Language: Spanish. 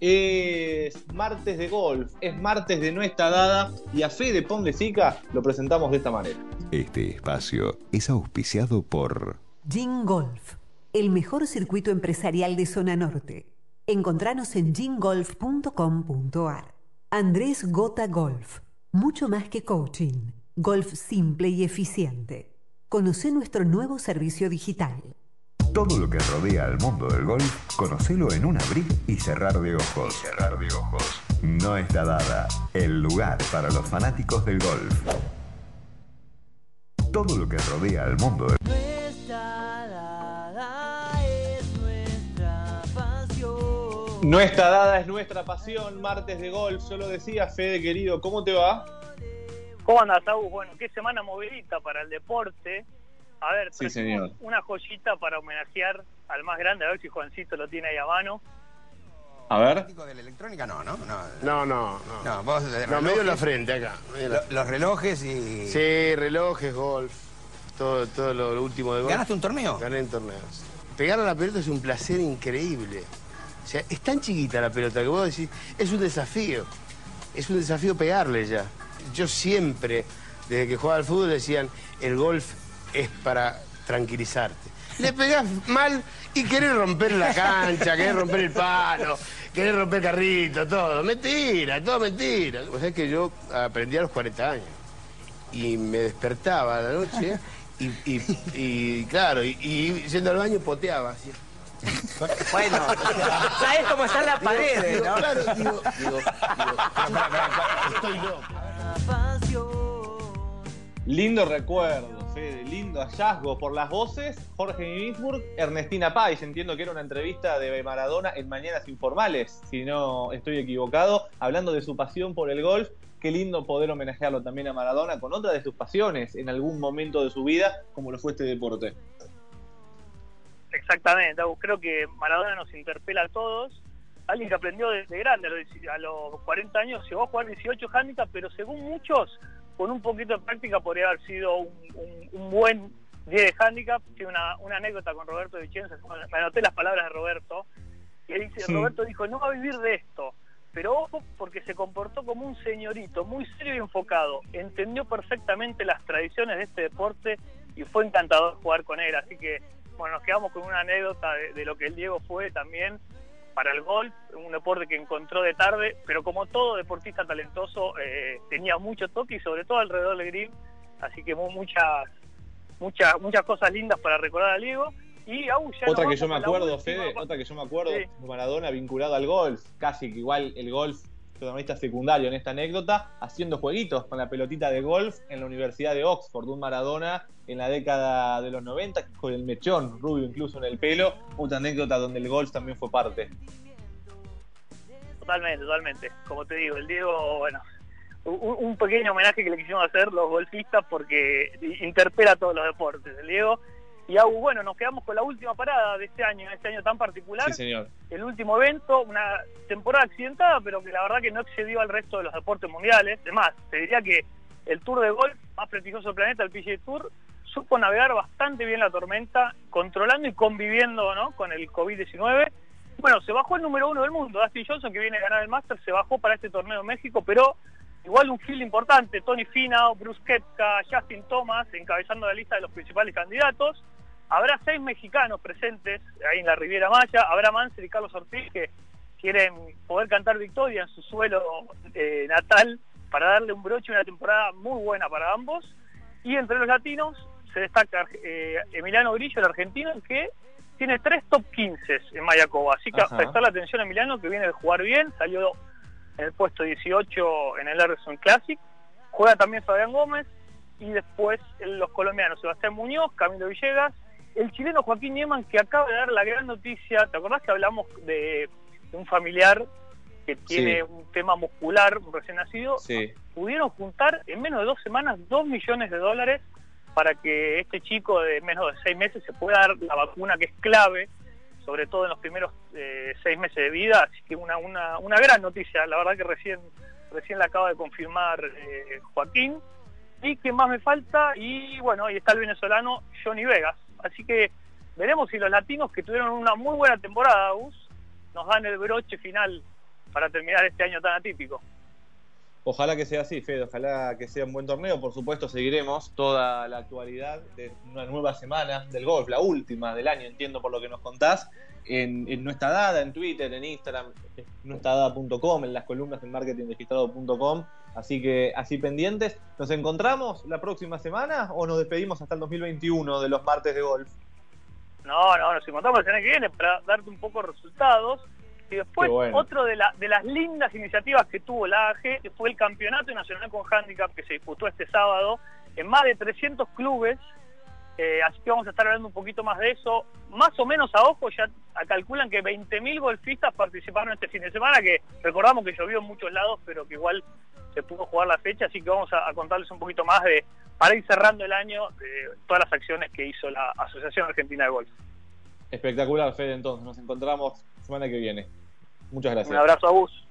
Es martes de golf, es martes de no está dada y a Fede Pondesica lo presentamos de esta manera. Este espacio es auspiciado por Gin Golf, el mejor circuito empresarial de zona norte. Encontranos en gingolf.com.ar. Andrés Gota Golf, mucho más que coaching, golf simple y eficiente. Conoce nuestro nuevo servicio digital. Todo lo que rodea al mundo del golf, conocelo en un abrir y cerrar de ojos. cerrar de ojos. No está dada el lugar para los fanáticos del golf. Todo lo que rodea al mundo del Nuestra dada es nuestra pasión. No está dada es nuestra pasión, martes de golf. Yo lo decía, Fede querido, ¿cómo te va? ¿Cómo andas, Agus? Bueno, qué semana movidita para el deporte. A ver, Sí, señor. una joyita para homenajear al más grande, a ver si Juancito lo tiene ahí a mano. A ver. de la electrónica no, ¿no? No, No, no, no. no vos de No, medio en la frente acá. la- los relojes y... Sí, relojes, golf, todo, todo lo, lo último de golf. ¿Ganaste un torneo? Gané en torneos. Pegar a la pelota es un placer increíble. O sea, es tan chiquita la pelota que vos decís, es un desafío. Es un desafío pegarle ya. Yo siempre, desde que jugaba al fútbol, decían, el golf es para tranquilizarte. Le pegás mal y querés romper la cancha, querés romper el palo, querés romper el carrito, todo. Mentira, todo mentira. O sea que yo aprendí a los 40 años y me despertaba a la noche y, y- y, claro, y, y yendo al baño poteaba así. Bueno, ¿sabes cómo están las paredes, Digo, no? claro, digo, digo, digo, estoy loco. Lindo recuerdo, Lindo hallazgo por las voces. Jorge Ginsburg, Ernestina Pais. Entiendo que era una entrevista de Maradona en Mañanas Informales, si no estoy equivocado, hablando de su pasión por el golf. Qué lindo poder homenajearlo también a Maradona con otra de sus pasiones en algún momento de su vida, como lo fue este deporte. Exactamente. Creo que Maradona nos interpela a todos. Alguien que aprendió desde grande, a los, dieci- a los 40 años, llegó a jugar 18 handicap, pero según muchos, con un poquito de práctica podría haber sido un, un- un buen 10 de handicap. Tiene una, una anécdota con Roberto Vicenza, me anoté las palabras de Roberto, que dice, Sí. Roberto dijo, no va a vivir de esto, pero ojo porque se comportó como un señorito, muy serio y enfocado, entendió perfectamente las tradiciones de este deporte y fue encantador jugar con él, así que bueno, nos quedamos con una anécdota de, de lo que el Diego fue también para el golf, un deporte que encontró de tarde, pero como todo deportista talentoso, eh, tenía mucho toque y sobre todo alrededor del green, así que mu- muchas, muchas, muchas cosas lindas para recordar al Diego. Y ya nos Otra que yo me acuerdo, Fede, otra que yo me acuerdo. Maradona vinculado al golf, casi que igual el golf, protagonista secundario en esta anécdota, haciendo jueguitos con la pelotita de golf en la Universidad de Oxford, un Maradona en la década de los 90, con el mechón rubio incluso en el pelo, otra anécdota donde el golf también fue parte. Totalmente, totalmente. Como te digo, el Diego, bueno, un, pequeño homenaje que le quisimos hacer los golfistas porque interpela todos los deportes, el Diego. Y Agus, bueno, nos quedamos con la última parada de este año, este año tan particular. Sí, señor. el último evento, una temporada accidentada, pero que la verdad que no excedió al resto de los deportes mundiales. Es más, te diría que el Tour de golf más prestigioso del planeta, el PGA Tour, supo navegar bastante bien la tormenta, controlando y conviviendo ¿no? con el COVID-19. Bueno, se bajó el número uno del mundo, Dustin Johnson, que viene a ganar el Master, se bajó para este torneo en México, pero igual un field importante, Tony Finau, Bruce Kepka, Justin Thomas, encabezando la lista de los principales candidatos. Habrá seis mexicanos presentes ahí en la Riviera Maya, habrá Mansell y Carlos Ortiz que quieren poder cantar victoria en su suelo eh, natal para darle un broche una temporada muy buena para ambos. Y entre los latinos se destaca eh, Emiliano Grillo, el argentino, que tiene tres top 15 en Mayacoba. Así que Ajá. a prestarle atención a Emiliano, que viene de jugar bien, salió en el puesto 18 en el Harrison Classic. Juega también Fabián Gómez y después los colombianos Sebastián Muñoz, Camilo Villegas, el chileno Joaquín Nieman, que acaba de dar la gran noticia. ¿Te acordás que hablamos de, de un familiar que tiene Sí. un tema muscular, un recién nacido? Sí. Pudieron juntar en menos de dos semanas dos millones de dólares para que este chico de menos de seis meses se pueda dar la vacuna que es clave, sobre todo en los primeros eh, seis meses de vida. Así que una, una, una gran noticia, la verdad que recién, recién la acaba de confirmar eh, Joaquín. ¿Y qué más me falta? Y bueno, ahí está el venezolano Johnny Vegas. Así que veremos si los latinos que tuvieron una muy buena temporada, Gus, nos dan el broche final para terminar este año tan atípico. Ojalá que sea así, Fede, ojalá que sea un buen torneo. Por supuesto, seguiremos toda la actualidad de una nueva semana del golf, la última del año, entiendo por lo que nos contás, en, en No Está Dada, en Twitter, en Instagram, en noestadada.com, en las columnas en marketingregistrado.com. Así que así pendientes. ¿Nos encontramos la próxima semana o nos despedimos hasta el 2021 de los martes de golf? No, no, nos encontramos la semana que viene para darte un poco resultados. Y después, bueno. otro de, la, de las lindas iniciativas que tuvo la AG fue el Campeonato Nacional con Handicap que se disputó este sábado en más de 300 clubes. Eh, así que vamos a estar hablando un poquito más de eso. Más o menos a ojo, ya calculan que 20.000 golfistas participaron este fin de semana, que recordamos que llovió en muchos lados, pero que igual se pudo jugar la fecha. Así que vamos a, a contarles un poquito más de, para ir cerrando el año, de todas las acciones que hizo la Asociación Argentina de Golf. Espectacular, Fede, entonces. Nos encontramos semana que viene. Muchas gracias. Un abrazo a vos.